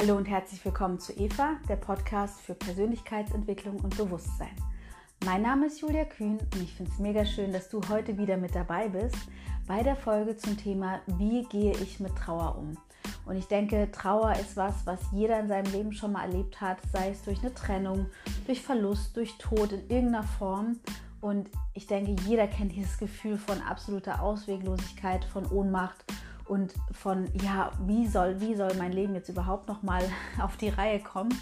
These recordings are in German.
Hallo und herzlich willkommen zu Eva, der Podcast für Persönlichkeitsentwicklung und Bewusstsein. Mein Name ist Julia Kühn und ich finde es mega schön, dass du heute wieder mit dabei bist bei der Folge zum Thema Wie gehe ich mit Trauer um? Und ich denke, Trauer ist was, was jeder in seinem Leben schon mal erlebt hat, sei es durch eine Trennung, durch Verlust, durch Tod in irgendeiner Form. Und ich denke, jeder kennt dieses Gefühl von absoluter Ausweglosigkeit, von Ohnmacht und von, ja, wie soll, wie soll mein Leben jetzt überhaupt noch mal auf die Reihe kommen?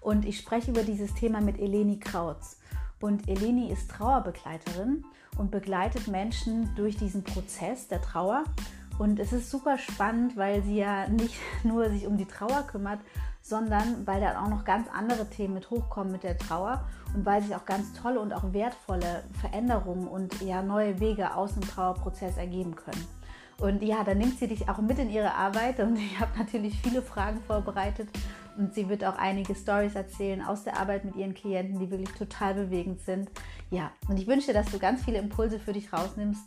Und ich spreche über dieses Thema mit Eleni Krautz. Und Eleni ist Trauerbegleiterin und begleitet Menschen durch diesen Prozess der Trauer. Und es ist super spannend, weil sie ja nicht nur sich um die Trauer kümmert, sondern weil da auch noch ganz andere Themen mit hochkommen mit der Trauer und weil sich auch ganz tolle und auch wertvolle Veränderungen und ja neue Wege aus dem Trauerprozess ergeben können. Und ja, dann nimmt sie dich auch mit in ihre Arbeit und ich habe natürlich viele Fragen vorbereitet und sie wird auch einige Stories erzählen aus der Arbeit mit ihren Klienten, die wirklich total bewegend sind. Ja, und ich wünsche dir, dass du ganz viele Impulse für dich rausnimmst,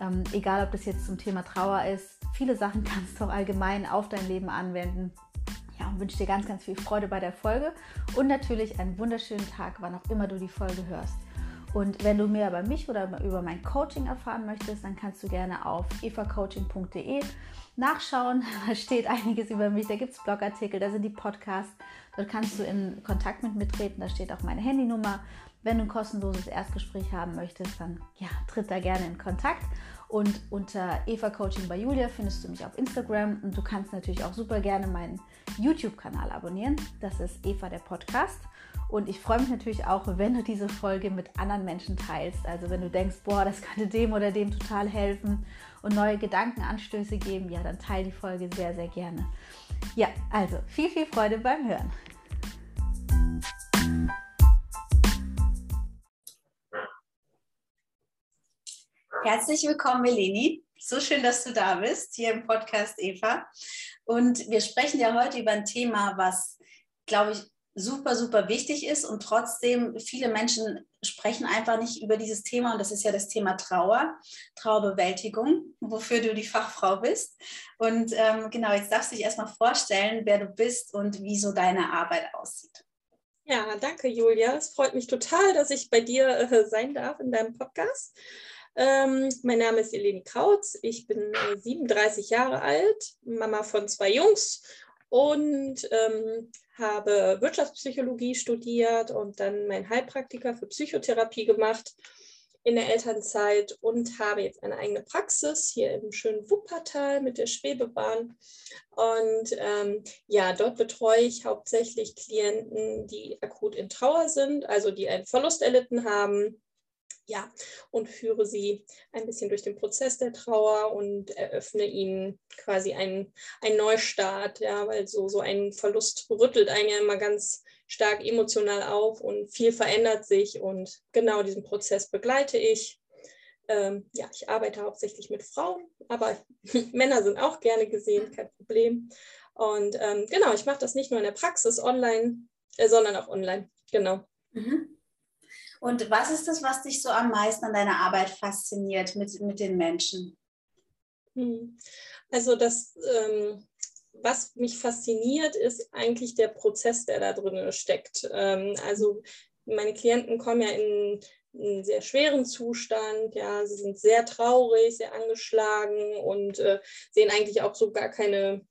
ähm, egal ob das jetzt zum Thema Trauer ist. Viele Sachen kannst du auch allgemein auf dein Leben anwenden. Ja, und wünsche dir ganz, ganz viel Freude bei der Folge und natürlich einen wunderschönen Tag, wann auch immer du die Folge hörst. Und wenn du mehr über mich oder über mein Coaching erfahren möchtest, dann kannst du gerne auf evacoaching.de nachschauen. Da steht einiges über mich. Da gibt es Blogartikel, da sind die Podcasts. Dort kannst du in Kontakt mit mir treten. Da steht auch meine Handynummer. Wenn du ein kostenloses Erstgespräch haben möchtest, dann ja, tritt da gerne in Kontakt. Und unter Eva Coaching bei Julia findest du mich auf Instagram. Und du kannst natürlich auch super gerne meinen YouTube-Kanal abonnieren. Das ist Eva der Podcast. Und ich freue mich natürlich auch, wenn du diese Folge mit anderen Menschen teilst. Also wenn du denkst, boah, das könnte dem oder dem total helfen und neue Gedankenanstöße geben, ja, dann teile die Folge sehr, sehr gerne. Ja, also viel, viel Freude beim Hören. Herzlich willkommen, Meleni. So schön, dass du da bist, hier im Podcast Eva. Und wir sprechen ja heute über ein Thema, was, glaube ich, super, super wichtig ist und trotzdem viele Menschen sprechen einfach nicht über dieses Thema und das ist ja das Thema Trauer, Trauerbewältigung, wofür du die Fachfrau bist. Und ähm, genau, jetzt darfst du dich erstmal vorstellen, wer du bist und wie so deine Arbeit aussieht. Ja, danke Julia. Es freut mich total, dass ich bei dir äh, sein darf in deinem Podcast. Ähm, mein Name ist Eleni Krautz. Ich bin äh, 37 Jahre alt, Mama von zwei Jungs und ähm, habe Wirtschaftspsychologie studiert und dann meinen Heilpraktiker für Psychotherapie gemacht in der Elternzeit und habe jetzt eine eigene Praxis hier im schönen Wuppertal mit der Schwebebahn. Und ähm, ja, dort betreue ich hauptsächlich Klienten, die akut in Trauer sind, also die einen Verlust erlitten haben ja, und führe sie ein bisschen durch den Prozess der Trauer und eröffne ihnen quasi einen, einen Neustart, ja, weil so, so ein Verlust rüttelt einen ja immer ganz stark emotional auf und viel verändert sich und genau diesen Prozess begleite ich. Ähm, ja, ich arbeite hauptsächlich mit Frauen, aber Männer sind auch gerne gesehen, kein Problem. Und ähm, genau, ich mache das nicht nur in der Praxis online, äh, sondern auch online, genau. Mhm. Und was ist das, was dich so am meisten an deiner Arbeit fasziniert mit, mit den Menschen? Hm. Also das, ähm, was mich fasziniert, ist eigentlich der Prozess, der da drin steckt. Ähm, also meine Klienten kommen ja in einen sehr schweren Zustand, ja, sie sind sehr traurig, sehr angeschlagen und äh, sehen eigentlich auch so gar keine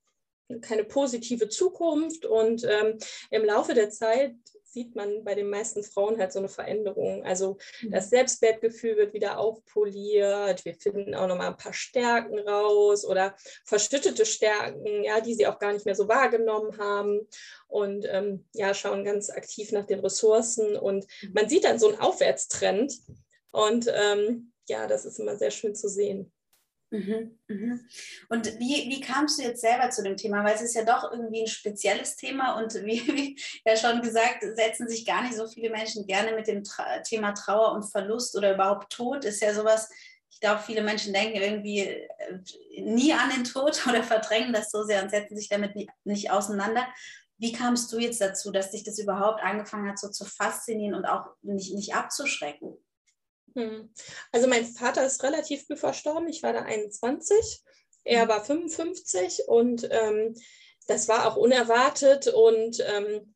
keine positive Zukunft und ähm, im Laufe der Zeit sieht man bei den meisten Frauen halt so eine Veränderung. Also mhm. das Selbstwertgefühl wird wieder aufpoliert. Wir finden auch nochmal ein paar Stärken raus oder verschüttete Stärken, ja, die sie auch gar nicht mehr so wahrgenommen haben. Und ähm, ja, schauen ganz aktiv nach den Ressourcen. Und mhm. man sieht dann so einen Aufwärtstrend. Und ähm, ja, das ist immer sehr schön zu sehen. Mhm, mhm. Und wie, wie kamst du jetzt selber zu dem Thema? Weil es ist ja doch irgendwie ein spezielles Thema und wie, wie ja schon gesagt, setzen sich gar nicht so viele Menschen gerne mit dem Tra Thema Trauer und Verlust oder überhaupt Tod. Ist ja sowas, ich glaube, viele Menschen denken irgendwie äh, nie an den Tod oder verdrängen das so sehr und setzen sich damit nicht, nicht auseinander. Wie kamst du jetzt dazu, dass dich das überhaupt angefangen hat, so zu faszinieren und auch nicht, nicht abzuschrecken? Hm. Also mein Vater ist relativ früh verstorben. Ich war da 21. Er hm. war 55 und ähm, das war auch unerwartet und ähm,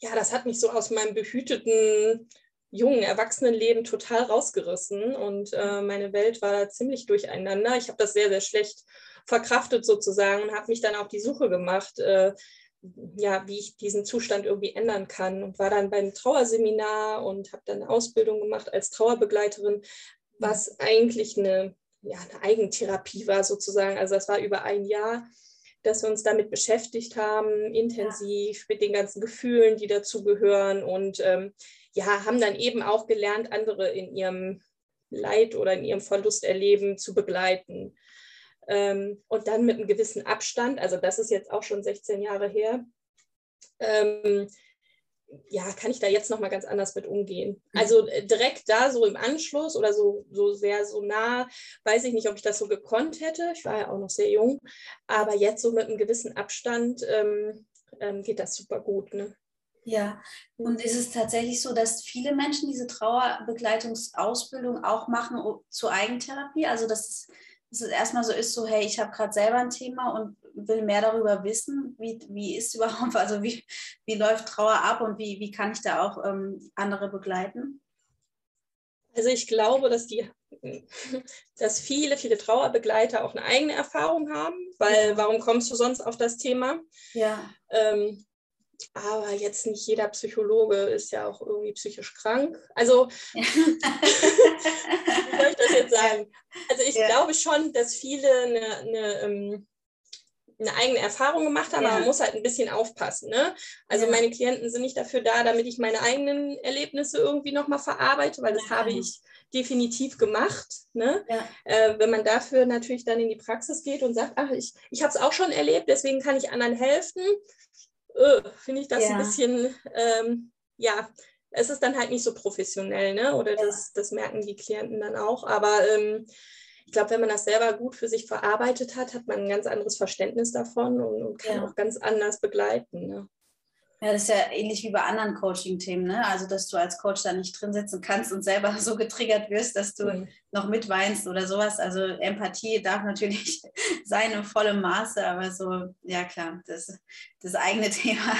ja, das hat mich so aus meinem behüteten jungen Erwachsenenleben total rausgerissen und äh, meine Welt war da ziemlich durcheinander. Ich habe das sehr, sehr schlecht verkraftet sozusagen und habe mich dann auf die Suche gemacht, äh, ja, wie ich diesen Zustand irgendwie ändern kann und war dann beim Trauerseminar und habe dann eine Ausbildung gemacht als Trauerbegleiterin, was eigentlich eine, ja, eine Eigentherapie war sozusagen. Also das war über ein Jahr, dass wir uns damit beschäftigt haben, intensiv mit den ganzen Gefühlen, die dazugehören und ähm, ja, haben dann eben auch gelernt, andere in ihrem Leid oder in ihrem Verlust erleben zu begleiten. Ähm, und dann mit einem gewissen Abstand, also das ist jetzt auch schon 16 Jahre her, ähm, ja, kann ich da jetzt nochmal ganz anders mit umgehen. Mhm. Also äh, direkt da so im Anschluss oder so, so sehr so nah, weiß ich nicht, ob ich das so gekonnt hätte. Ich war ja auch noch sehr jung, aber jetzt so mit einem gewissen Abstand ähm, ähm geht das super gut. Ne? Ja, und ist es tatsächlich so, dass viele Menschen diese Trauerbegleitungsausbildung auch machen zur Eigentherapie? Also dass es, dass es erstmal so ist, so hey, ich habe gerade selber ein Thema und will mehr darüber wissen, wie, wie ist überhaupt, also wie, wie läuft Trauer ab und wie, wie kann ich da auch ähm, andere begleiten? Also ich glaube, dass die, dass viele, viele Trauerbegleiter auch eine eigene Erfahrung haben, weil warum kommst du sonst auf das Thema? Ja. Ähm, aber jetzt nicht jeder Psychologe ist ja auch irgendwie psychisch krank. Also, wie soll ich das jetzt sagen? Also, ich ja. glaube schon, dass viele eine, eine, ähm, eine, eigene Erfahrung gemacht haben, ja. aber man muss halt ein bisschen aufpassen. Ne? Also, ja. meine Klienten sind nicht dafür da, damit ich meine eigenen Erlebnisse irgendwie nochmal verarbeite, weil das habe ich definitiv gemacht. Ne? Äh, wenn man dafür natürlich dann in die Praxis geht und sagt, ach, ich, ich habe es auch schon erlebt, deswegen kann ich anderen helfen, uh, finde ich das ja. ein bisschen, ähm, ja, es ist dann halt nicht so professionell, ne? Oder ja. das, das merken die Klienten dann auch. Aber ähm, ich glaube, wenn man das selber gut für sich verarbeitet hat, hat man ein ganz anderes Verständnis davon und, und kann ja. auch ganz anders begleiten. Ne? Ja, das ist ja ähnlich wie bei anderen Coaching-Themen, ne? Also, dass du als Coach da nicht drin sitzen kannst und selber so getriggert wirst, dass du mhm. noch mitweinst oder sowas. Also, Empathie darf natürlich sein in vollem Maße, aber so, ja klar, das, das eigene Thema,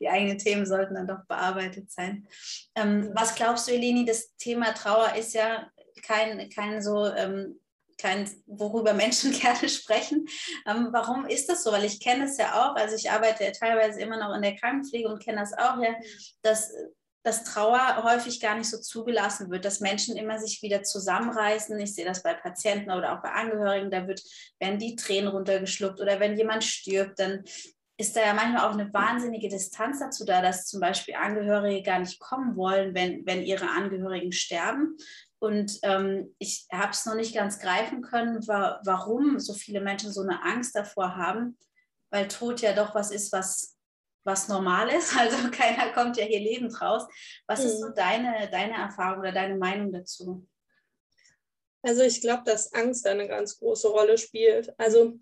die eigenen Themen sollten dann doch bearbeitet sein. Ähm, was glaubst du, Eleni, das Thema Trauer ist ja kein, kein so ähm, kein, worüber Menschen gerne sprechen. Ähm, warum ist das so? Weil ich kenne es ja auch, also ich arbeite ja teilweise immer noch in der Krankenpflege und kenne das auch ja, dass, dass Trauer häufig gar nicht so zugelassen wird, dass Menschen immer sich wieder zusammenreißen. Ich sehe das bei Patienten oder auch bei Angehörigen, da wird, werden die Tränen runtergeschluckt oder wenn jemand stirbt, dann ist da ja manchmal auch eine wahnsinnige Distanz dazu da, dass zum Beispiel Angehörige gar nicht kommen wollen, wenn, wenn ihre Angehörigen sterben. Und ähm, ich habe es noch nicht ganz greifen können, wa warum so viele Menschen so eine Angst davor haben, weil Tod ja doch was ist, was, was normal ist. Also keiner kommt ja hier lebend raus. Was mhm. ist so mhm. deine, deine Erfahrung oder deine Meinung dazu? Also ich glaube, dass Angst eine ganz große Rolle spielt. Also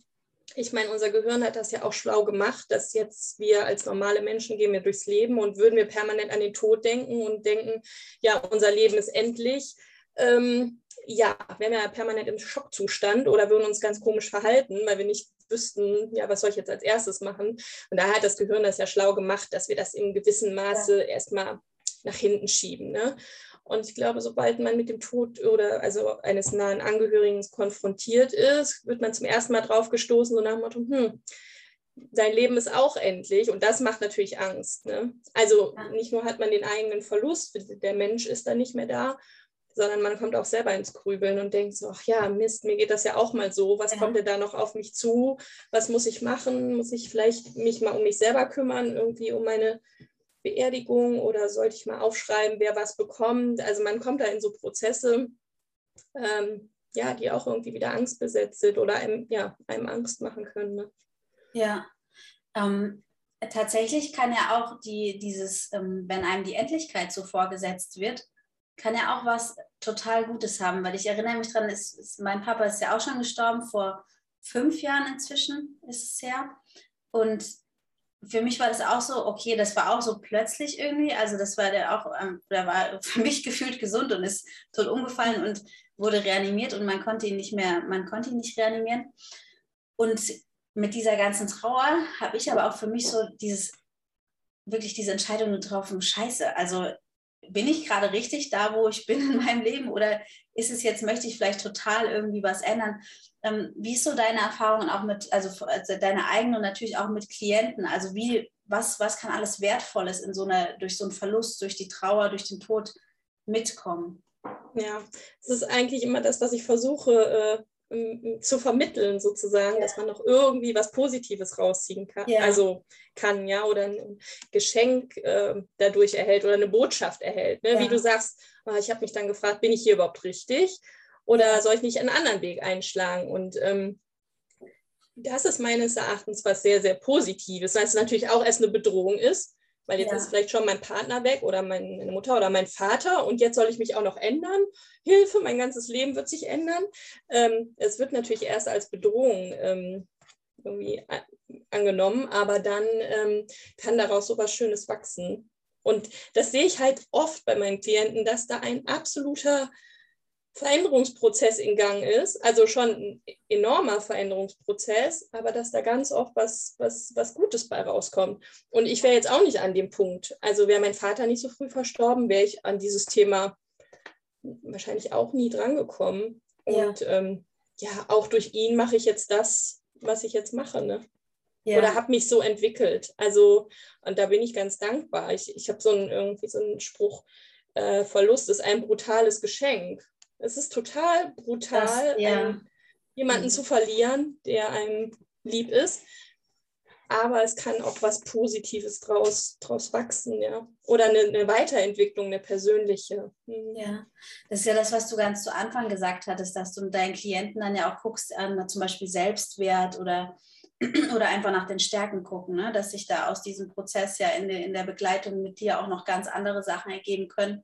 ich meine, unser Gehirn hat das ja auch schlau gemacht, dass jetzt wir als normale Menschen gehen wir durchs Leben und würden wir permanent an den Tod denken und denken, ja, unser Leben ist endlich, ähm, ja, wären wir permanent im Schockzustand oder würden uns ganz komisch verhalten, weil wir nicht wüssten, ja, was soll ich jetzt als erstes machen? Und daher hat das Gehirn das ja schlau gemacht, dass wir das in gewissem Maße ja. erstmal nach hinten schieben. Ne? Und ich glaube, sobald man mit dem Tod oder also eines nahen Angehörigen konfrontiert ist, wird man zum ersten Mal drauf gestoßen, so nach dem Motto, hm, dein Leben ist auch endlich und das macht natürlich Angst. Ne? Also nicht nur hat man den eigenen Verlust, der Mensch ist dann nicht mehr da, sondern man kommt auch selber ins Grübeln und denkt so, ach ja, Mist, mir geht das ja auch mal so, was ja. kommt denn da noch auf mich zu, was muss ich machen, muss ich vielleicht mich mal um mich selber kümmern, irgendwie um meine Beerdigung oder sollte ich mal aufschreiben, wer was bekommt, also man kommt da in so Prozesse, ähm, ja, die auch irgendwie wieder angstbesetzt sind oder einem, ja, einem Angst machen können. Ne? Ja, ähm, tatsächlich kann ja auch die, dieses, ähm, wenn einem die Endlichkeit so vorgesetzt wird, kann ja auch was total Gutes haben, weil ich erinnere mich daran, ist, ist, mein Papa ist ja auch schon gestorben, vor fünf Jahren inzwischen ist es her. Und für mich war das auch so, okay, das war auch so plötzlich irgendwie. Also das war der auch, ähm, der war für mich gefühlt gesund und ist tot umgefallen und wurde reanimiert und man konnte ihn nicht mehr, man konnte ihn nicht reanimieren. Und mit dieser ganzen Trauer habe ich aber auch für mich so dieses, wirklich diese Entscheidung getroffen, scheiße, also bin ich gerade richtig da, wo ich bin in meinem Leben oder ist es jetzt, möchte ich vielleicht total irgendwie was ändern? Ähm, wie ist so deine Erfahrung auch mit, also, also deine eigenen und natürlich auch mit Klienten? Also wie, was, was kann alles Wertvolles in so einer, durch so einen Verlust, durch die Trauer, durch den Tod mitkommen? Ja, das ist eigentlich immer das, was ich versuche äh, zu vermitteln, sozusagen, ja. dass man noch irgendwie was Positives rausziehen kann. Ja. Also kann, ja, oder ein Geschenk äh, dadurch erhält oder eine Botschaft erhält. Ne? Ja. Wie du sagst, oh, ich habe mich dann gefragt, bin ich hier überhaupt richtig? Oder soll ich nicht einen anderen Weg einschlagen? Und ähm, das ist meines Erachtens was sehr, sehr Positives, weil es natürlich auch erst eine Bedrohung ist, weil jetzt ja. ist vielleicht schon mein Partner weg oder meine Mutter oder mein Vater und jetzt soll ich mich auch noch ändern. Hilfe, mein ganzes Leben wird sich ändern. Ähm, es wird natürlich erst als Bedrohung ähm, irgendwie angenommen, aber dann ähm, kann daraus so was Schönes wachsen. Und das sehe ich halt oft bei meinen Klienten, dass da ein absoluter Veränderungsprozess in Gang ist, also schon ein enormer Veränderungsprozess, aber dass da ganz oft was, was, was Gutes bei rauskommt. Und ich wäre jetzt auch nicht an dem Punkt. Also wäre mein Vater nicht so früh verstorben, wäre ich an dieses Thema wahrscheinlich auch nie drangekommen. Und ja, ähm, ja auch durch ihn mache ich jetzt das, was ich jetzt mache. Ne? Ja. Oder habe mich so entwickelt. Also, und da bin ich ganz dankbar. Ich, ich habe so einen, irgendwie so einen Spruch, äh, Verlust ist ein brutales Geschenk. Es ist total brutal, das, ja. jemanden mhm. zu verlieren, der einem lieb ist. Aber es kann auch was Positives draus, draus wachsen, ja. Oder eine, eine Weiterentwicklung, eine persönliche. Mhm. Ja, das ist ja das, was du ganz zu Anfang gesagt hattest, dass du mit deinen Klienten dann ja auch guckst, an zum Beispiel Selbstwert oder oder einfach nach den Stärken gucken, ne? dass sich da aus diesem Prozess ja in, de, in der Begleitung mit dir auch noch ganz andere Sachen ergeben können,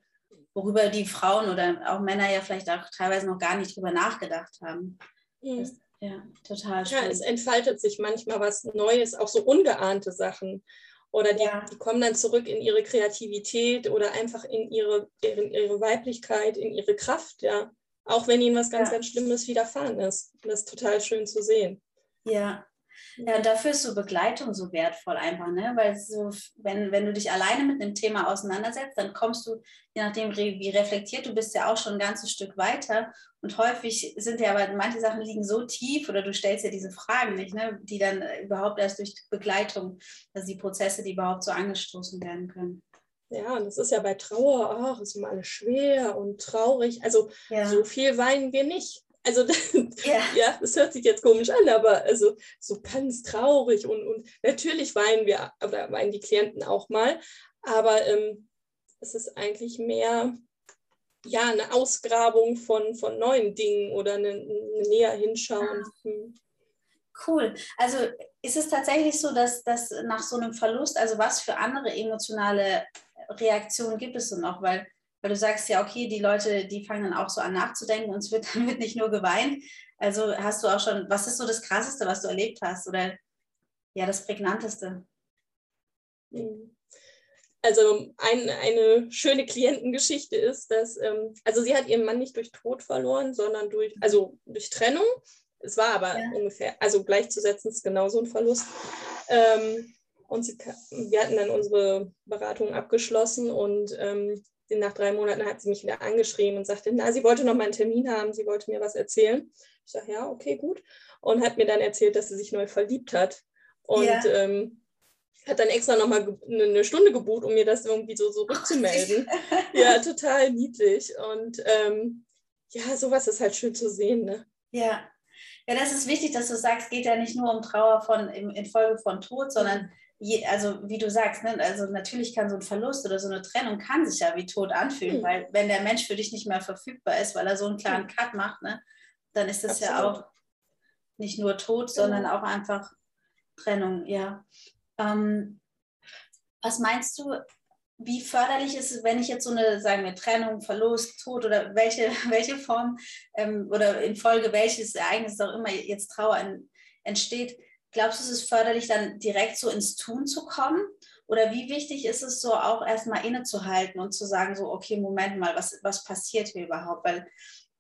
worüber die Frauen oder auch Männer ja vielleicht auch teilweise noch gar nicht drüber nachgedacht haben. Mhm. Das, ja, total schön. Ja, es entfaltet sich manchmal was Neues, auch so ungeahnte Sachen. Oder die, ja. die kommen dann zurück in ihre Kreativität oder einfach in ihre, in ihre Weiblichkeit, in ihre Kraft, ja. Auch wenn ihnen was ganz, ja. ganz Schlimmes widerfahren ist. Das ist total schön zu sehen. Ja, ja, und dafür ist so Begleitung so wertvoll einfach, ne? Weil so, wenn, wenn du dich alleine mit einem Thema auseinandersetzt, dann kommst du, je nachdem, wie reflektiert du bist, ja auch schon ein ganzes Stück weiter. Und häufig sind ja aber manche Sachen liegen so tief oder du stellst ja diese Fragen nicht, ne? die dann überhaupt erst durch Begleitung, also die Prozesse, die überhaupt so angestoßen werden können. Ja, und das ist ja bei Trauer, ach, ist immer alles schwer und traurig. Also ja. so viel weinen wir nicht. Also ja. ja, das hört sich jetzt komisch an, aber also so ganz traurig und, und natürlich weinen wir, oder weinen die Klienten auch mal, aber ähm, es ist eigentlich mehr ja, eine Ausgrabung von, von neuen Dingen oder eine, eine näher hinschauen. Ah. Hm. Cool. Also ist es tatsächlich so, dass, dass nach so einem Verlust, also was für andere emotionale Reaktionen gibt es so noch? Weil weil du sagst ja, okay, die Leute, die fangen dann auch so an nachzudenken und es wird dann wird nicht nur geweint. Also hast du auch schon, was ist so das Krasseste, was du erlebt hast oder ja, das Prägnanteste? Hm. Also ein, eine schöne Klientengeschichte ist, dass, ähm, also sie hat ihren Mann nicht durch Tod verloren, sondern durch, also durch Trennung. Es war aber ja. ungefähr, also gleichzusetzen ist genauso ein Verlust. Ähm, und sie, wir hatten dann unsere Beratung abgeschlossen und ähm, nach drei Monaten hat sie mich wieder angeschrieben und sagte, na, sie wollte noch mal einen Termin haben, sie wollte mir was erzählen. Ich sage, ja, okay, gut. Und hat mir dann erzählt, dass sie sich neu verliebt hat. Und ja. ähm, hat dann extra noch mal eine Stunde gebucht, um mir das irgendwie so, so rückzumelden. ja, total niedlich. Und ähm, ja, sowas ist halt schön zu sehen. Ne? Ja. Ja, das ist wichtig, dass du sagst, es geht ja nicht nur um Trauer von, infolge von Tod, sondern je, also wie du sagst, ne, also natürlich kann so ein Verlust oder so eine Trennung kann sich ja wie tot anfühlen, mhm. weil wenn der Mensch für dich nicht mehr verfügbar ist, weil er so einen klaren hm. Cut macht, ne, dann ist das Absolut. ja auch nicht nur Tod, sondern auch einfach Trennung, ja. Ähm, was meinst du, wie förderlich ist es, wenn ich jetzt so eine, sagen wir, Trennung, Verlust, Tod oder welche, welche Form ähm, oder infolge welches Ereignis auch immer jetzt Trauer in, entsteht, Glaubst du, es ist förderlich, dann direkt so ins Tun zu kommen? Oder wie wichtig ist es so, auch erstmal innezuhalten und zu sagen, so, okay, Moment mal, was, was passiert hier überhaupt? Weil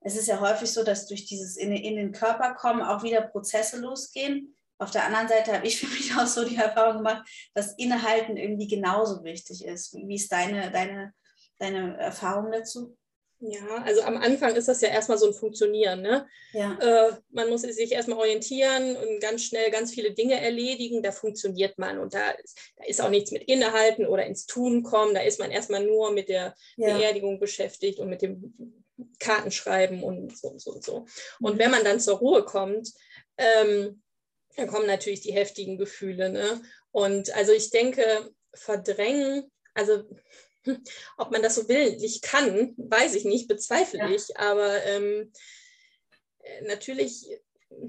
es ist ja häufig so, dass durch dieses in, in den Körper kommen auch wieder Prozesse losgehen, auf der anderen Seite habe ich für mich auch so die Erfahrung gemacht, dass Innehalten irgendwie genauso wichtig ist. Wie ist deine, deine, deine Erfahrung dazu? Ja, also am Anfang ist das ja erstmal so ein Funktionieren. Ne? Ja. Äh, man muss sich erstmal orientieren und ganz schnell ganz viele Dinge erledigen. Da funktioniert man und da ist, da ist auch nichts mit Innehalten oder ins Tun kommen. Da ist man erstmal nur mit der ja. Beerdigung beschäftigt und mit dem Kartenschreiben und so und so und so. Und mhm. wenn man dann zur Ruhe kommt, ähm, dann kommen natürlich die heftigen Gefühle. Ne? Und also ich denke, verdrängen, also ob man das so willentlich kann, weiß ich nicht, bezweifle ja. ich. Aber ähm, natürlich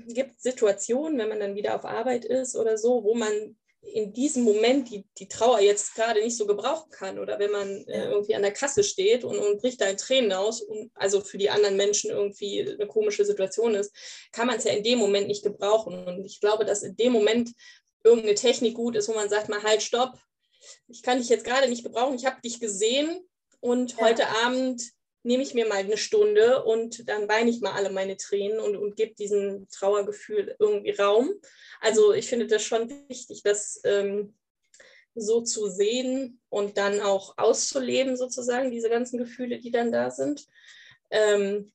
gibt es Situationen, wenn man dann wieder auf Arbeit ist oder so, wo man in diesem Moment die, die Trauer jetzt gerade nicht so gebrauchen kann oder wenn man äh, irgendwie an der Kasse steht und, und bricht da in Tränen aus und also für die anderen Menschen irgendwie eine komische Situation ist, kann man es ja in dem Moment nicht gebrauchen. Und ich glaube, dass in dem Moment irgendeine Technik gut ist, wo man sagt, mal halt, stopp, ich kann dich jetzt gerade nicht gebrauchen, ich habe dich gesehen und ja. heute Abend nehme ich mir mal eine Stunde und dann weine ich mal alle meine Tränen und, und gebe diesem Trauergefühl irgendwie Raum. Also ich finde das schon wichtig, das ähm, so zu sehen und dann auch auszuleben, sozusagen, diese ganzen Gefühle, die dann da sind. Ähm,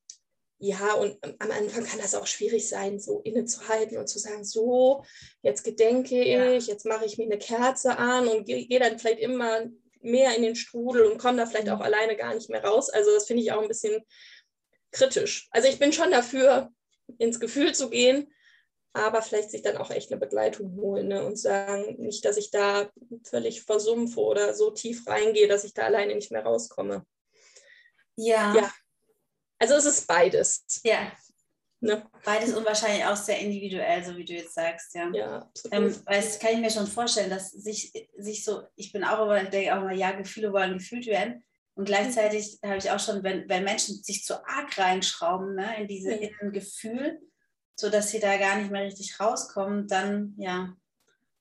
ja, und am Anfang kann das auch schwierig sein, so innezuhalten und zu sagen, so, jetzt gedenke ich, jetzt mache ich mir eine Kerze an und gehe geh dann vielleicht immer mehr in den Strudel und komme da vielleicht auch mhm. alleine gar nicht mehr raus. Also das finde ich auch ein bisschen kritisch. Also ich bin schon dafür, ins Gefühl zu gehen, aber vielleicht sich dann auch echt eine Begleitung holen ne? und sagen, nicht, dass ich da völlig versumpfe oder so tief reingehe, dass ich da alleine nicht mehr rauskomme. Ja. ja. Also es ist beides. Ja. Ne? Beides und wahrscheinlich auch sehr individuell, so wie du jetzt sagst, ja. Ja, ähm, weil das kann ich mir schon vorstellen, dass sich, sich so, ich bin auch immer, denke auch immer, ja, Gefühle wollen gefühlt werden. Und gleichzeitig habe ich auch schon, wenn, wenn Menschen sich zu arg reinschrauben, ne, in diese mhm. Gefühl, sodass sie da gar nicht mehr richtig rauskommen, dann ja,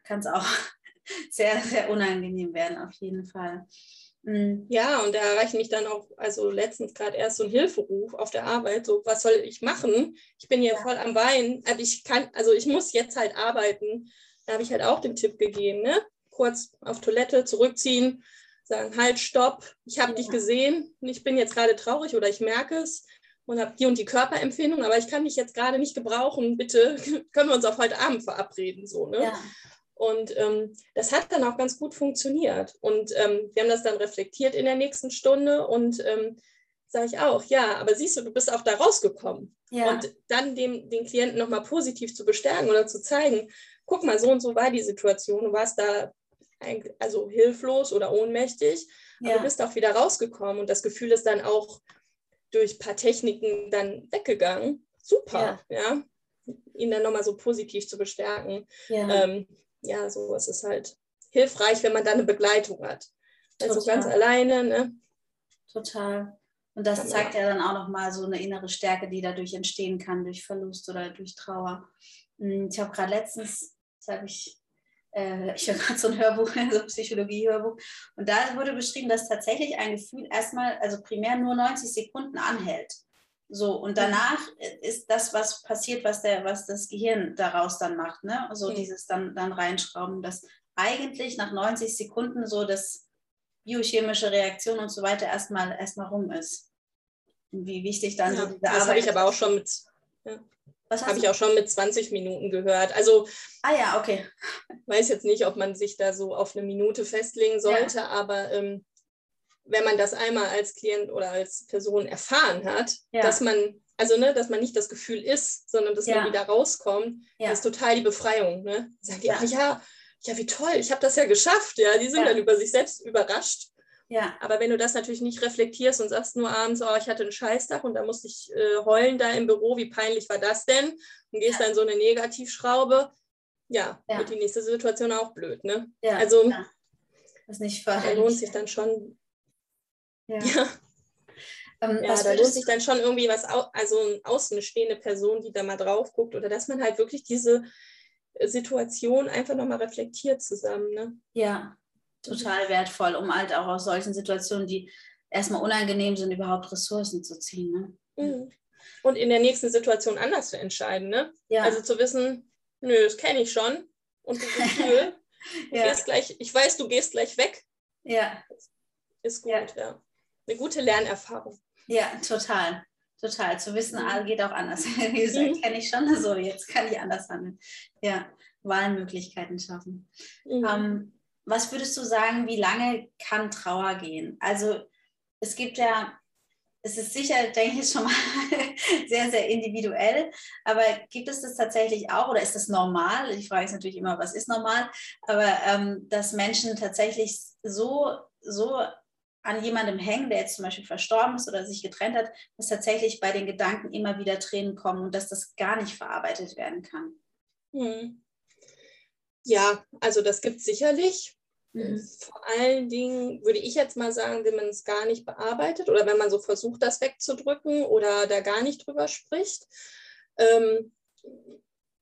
kann es auch sehr, sehr unangenehm werden, auf jeden Fall. Mhm. Ja, und da erreicht mich dann auch, also letztens gerade erst so ein Hilferuf auf der Arbeit, so was soll ich machen? Ich bin hier ja. voll am Wein, aber ich kann, also ich muss jetzt halt arbeiten. Da habe ich halt auch den Tipp gegeben, ne? Kurz auf Toilette zurückziehen, sagen, halt, stopp, ich habe ja. dich gesehen, ich bin jetzt gerade traurig oder ich merke es und habe die und die Körperempfindung, aber ich kann dich jetzt gerade nicht gebrauchen, bitte können wir uns auf heute Abend verabreden, so, ne? Ja. Und ähm, das hat dann auch ganz gut funktioniert. Und ähm, wir haben das dann reflektiert in der nächsten Stunde und ähm, sage ich auch, ja, aber siehst du, du bist auch da rausgekommen. Ja. Und dann dem, den Klienten nochmal positiv zu bestärken oder zu zeigen, guck mal, so und so war die Situation, du warst da also hilflos oder ohnmächtig, ja. aber du bist auch wieder rausgekommen und das Gefühl ist dann auch durch ein paar Techniken dann weggegangen. Super, ja. ja? Ihn dann nochmal so positiv zu bestärken. Ja. Ähm, ja, so ist es halt hilfreich, wenn man da eine Begleitung hat. Also Total. ganz alleine, ne? Total. Und das zeigt ja dann auch nochmal so eine innere Stärke, die dadurch entstehen kann, durch Verlust oder durch Trauer. Hm, ich habe gerade letztens, das habe ich, äh, ich höre gerade so ein Hörbuch, so ein Psychologie-Hörbuch, und da wurde beschrieben, dass tatsächlich ein Gefühl erstmal, also primär nur 90 Sekunden anhält. So, und danach ist das, was passiert, was, der, was das Gehirn daraus dann macht. Ne? So okay. dieses dann, dann reinschrauben, dass eigentlich nach 90 Sekunden so das biochemische Reaktion und so weiter erstmal erstmal rum ist. Und wie wichtig dann ja, so diese das Arbeit Das habe ich aber auch schon mit. Ja. Was habe ich auch schon mit 20 Minuten gehört. Also, ah ja, okay. Weiß jetzt nicht, ob man sich da so auf eine Minute festlegen sollte, ja. aber ähm, wenn man das einmal als Klient oder als Person erfahren hat, ja. dass man, also ne, dass man nicht das Gefühl ist, sondern dass ja. man wieder rauskommt, ja. ist total die Befreiung. Ne? Sagt ja. ja, ja, wie toll, ich habe das ja geschafft. Ja, die sind dann über sich selbst überrascht. Ja. Aber wenn du das natürlich nicht reflektierst und sagst nur abends, oh, ich hatte einen Scheißtag und da musste ich äh, heulen da im Büro, wie peinlich war das denn? Und gehst dann so eine Negativschraube, ja, wird die nächste Situation auch blöd. Ne? also das nicht da lohnt sich dann schon ja. ja. Ähm, ja, da lohnt sich dann schon irgendwie was, also eine außenstehende Person, die da mal drauf guckt oder dass man halt wirklich diese äh, Situation einfach nochmal reflektiert zusammen. Ne? Ja, total wertvoll, um halt auch aus solchen Situationen, die erstmal unangenehm sind, überhaupt Ressourcen zu ziehen. Ne? Mhm. Und in der nächsten Situation anders zu entscheiden. Ne? Ja. Also zu wissen, nö, das kenne ich schon. Und das Gefühl, du ja. gehst gleich, ich weiß, du gehst gleich weg. Ja. Ist gut, ja. ja. Eine gute Lernerfahrung. Ja, total. Total. Zu wissen, mhm. ah, geht auch anders. Wie gesagt, mhm. kenne ich schon so, jetzt kann ich anders handeln. Ja, Wahlmöglichkeiten schaffen. Mhm. Ähm, was würdest du sagen, wie lange kann Trauer gehen? Also es gibt ja, es ist sicher, denke ich, schon mal sehr, sehr individuell, aber gibt es das tatsächlich auch oder ist das normal? Ich frage jetzt natürlich immer, was ist normal, aber ähm, dass Menschen tatsächlich so, so an jemandem hängen, der jetzt zum Beispiel verstorben ist oder sich getrennt hat, dass tatsächlich bei den Gedanken immer wieder Tränen kommen und dass das gar nicht verarbeitet werden kann. Hm. Ja, also das gibt es sicherlich. Mhm. Vor allen Dingen würde ich jetzt mal sagen, wenn man es gar nicht bearbeitet oder wenn man so versucht, das wegzudrücken oder da gar nicht drüber spricht. Ähm,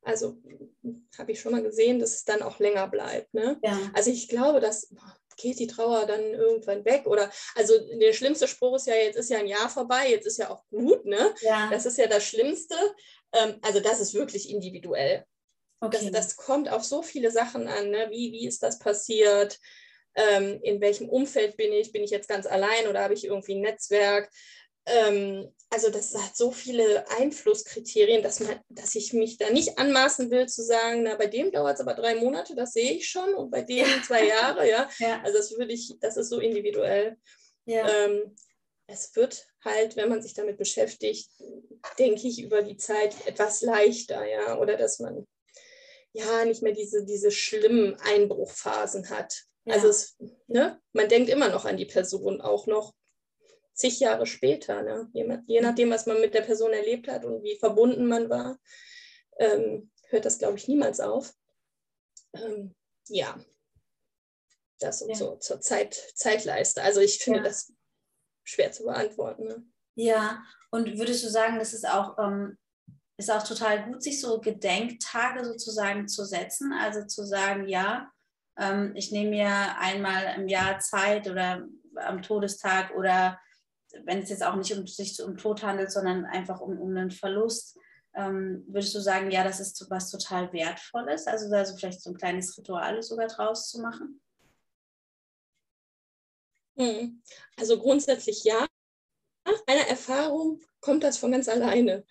also habe ich schon mal gesehen, dass es dann auch länger bleibt. Ne? Ja. Also ich glaube, dass geht die Trauer dann irgendwann weg? Oder also der schlimmste Spruch ist ja, jetzt ist ja ein Jahr vorbei, jetzt ist ja auch gut, ne? Ja. Das ist ja das Schlimmste. Ähm, also das ist wirklich individuell. Okay. Das, das, kommt auf so viele Sachen an. Ne? Wie, wie ist das passiert? Ähm, in welchem Umfeld bin ich? Bin ich jetzt ganz allein oder habe ich irgendwie ein Netzwerk? Ähm, also das hat so viele Einflusskriterien, dass, man, dass ich mich da nicht anmaßen will zu sagen, na, bei dem dauert es aber drei Monate, das sehe ich schon, und bei dem ja. zwei Jahre, ja. ja. Also das würde ich, das ist so individuell. Ja. Ähm, es wird halt, wenn man sich damit beschäftigt, denke ich, über die Zeit etwas leichter, ja, oder dass man ja nicht mehr diese, diese schlimmen Einbruchphasen hat. Ja. Also es, ne, man denkt immer noch an die Person, auch noch zig Jahre später, ne? je, je nachdem, was man mit der Person erlebt hat und wie verbunden man war, ähm, hört das, glaube ich, niemals auf. Ähm, ja, das und ja. so zur Zeit, Zeitleiste. Also ich finde ja. das schwer zu beantworten. Ne? Ja, und würdest du sagen, das ist auch, ähm, ist auch total gut, sich so Gedenktage sozusagen zu setzen? Also zu sagen, ja, ähm, ich nehme mir einmal im Jahr Zeit oder am Todestag oder wenn es jetzt auch nicht um sich um Tod handelt, sondern einfach um, um einen Verlust, ähm, würdest du sagen, ja, das ist was total Wertvolles? Also da so vielleicht so ein kleines Ritual sogar draus zu machen? Hm. Also grundsätzlich ja. Nach einer Erfahrung kommt das von ganz alleine.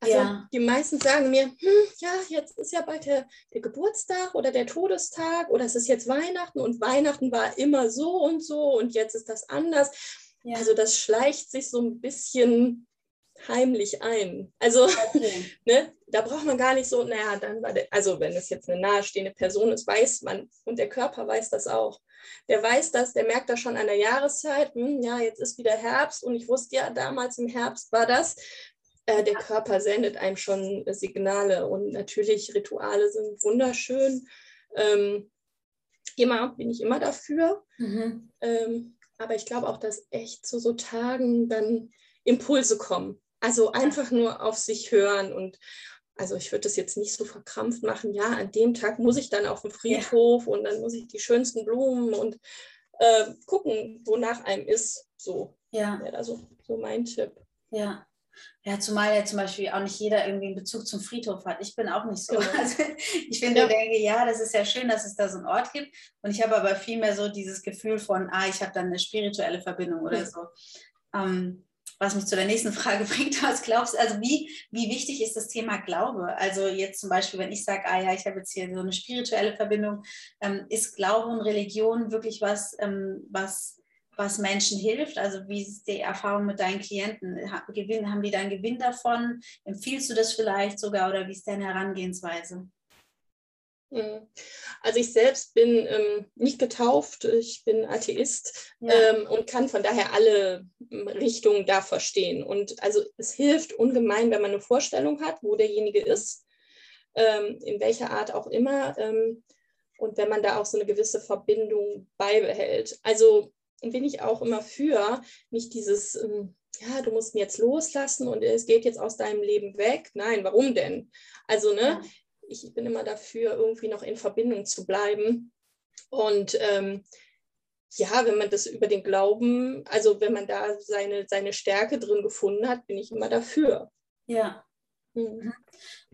Also ja. die meisten sagen mir, hm, ja, jetzt ist ja bald der, der, Geburtstag oder der Todestag oder es ist jetzt Weihnachten und Weihnachten war immer so und so und jetzt ist das anders. Ja. Also das schleicht sich so ein bisschen heimlich ein. Also okay. ne, da braucht man gar nicht so, naja, dann war der, also wenn es jetzt eine nahestehende Person ist, weiß man und der Körper weiß das auch. Der weiß das, der merkt das schon an der Jahreszeit, hm, ja, jetzt ist wieder Herbst und ich wusste ja, damals im Herbst war das. Äh, der Körper sendet einem schon Signale und natürlich Rituale sind wunderschön. Ähm, immer bin ich immer dafür. Mhm. Ähm, aber ich glaube auch, dass echt zu so Tagen dann Impulse kommen. Also einfach nur auf sich hören und also ich würde das jetzt nicht so verkrampft machen, ja, an dem Tag muss ich dann auf den Friedhof ja. und dann muss ich die schönsten Blumen und äh, gucken, wonach einem ist. So ja. wäre da so, so mein Tipp. Ja. Ja, zumal ja zum Beispiel auch nicht jeder irgendwie einen Bezug zum Friedhof hat. Ich bin auch nicht so. Also ich finde, ja. denke, ja, das ist ja schön, dass es da so einen Ort gibt. Und ich habe aber vielmehr so dieses Gefühl von, ah, ich habe dann eine spirituelle Verbindung oder mhm. so. Ähm, was mich zu der nächsten Frage bringt, was glaubst du, also wie, wie wichtig ist das Thema Glaube? Also jetzt zum Beispiel, wenn ich sage, ah ja, ich habe jetzt hier so eine spirituelle Verbindung, ähm, ist Glaube und Religion wirklich was, ähm, was was Menschen hilft? Also wie ist die Erfahrung mit deinen Klienten? Haben die da einen Gewinn davon? Empfiehlst du das vielleicht sogar oder wie ist deine Herangehensweise? Hm. Also ich selbst bin ähm, nicht getauft, ich bin Atheist ja. ähm, und kann von daher alle hm, Richtungen da verstehen. Und also es hilft ungemein, wenn man eine Vorstellung hat, wo derjenige ist, ähm, in welcher Art auch immer. Ähm, und wenn man da auch so eine gewisse Verbindung beibehält. Also bin ich auch immer für, nicht dieses, ähm, ja, du musst ihn jetzt loslassen und es geht jetzt aus deinem Leben weg. Nein, warum denn? Also, ne, ich bin immer dafür, irgendwie noch in Verbindung zu bleiben. Und ähm, ja, wenn man das über den Glauben, also wenn man da seine, seine Stärke drin gefunden hat, bin ich immer dafür. Ja. Mhm.